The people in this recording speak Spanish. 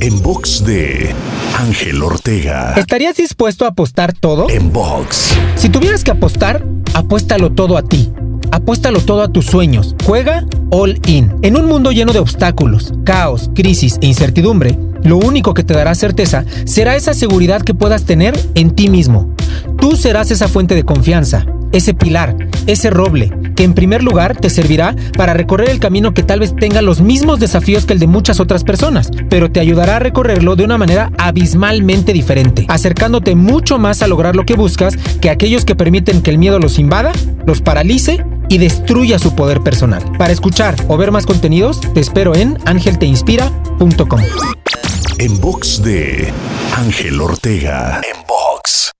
En box de Ángel Ortega. ¿Estarías dispuesto a apostar todo? En box. Si tuvieras que apostar, apuéstalo todo a ti. Apuéstalo todo a tus sueños. Juega all in. En un mundo lleno de obstáculos, caos, crisis e incertidumbre, lo único que te dará certeza será esa seguridad que puedas tener en ti mismo. Tú serás esa fuente de confianza, ese pilar, ese roble, que en primer lugar te servirá para recorrer el camino que tal vez tenga los mismos desafíos que el de muchas otras personas, pero te ayudará a recorrerlo de una manera abismalmente diferente, acercándote mucho más a lograr lo que buscas que aquellos que permiten que el miedo los invada, los paralice y destruya su poder personal. Para escuchar o ver más contenidos, te espero en angelteinspira.com. En box de Ángel Ortega. En box.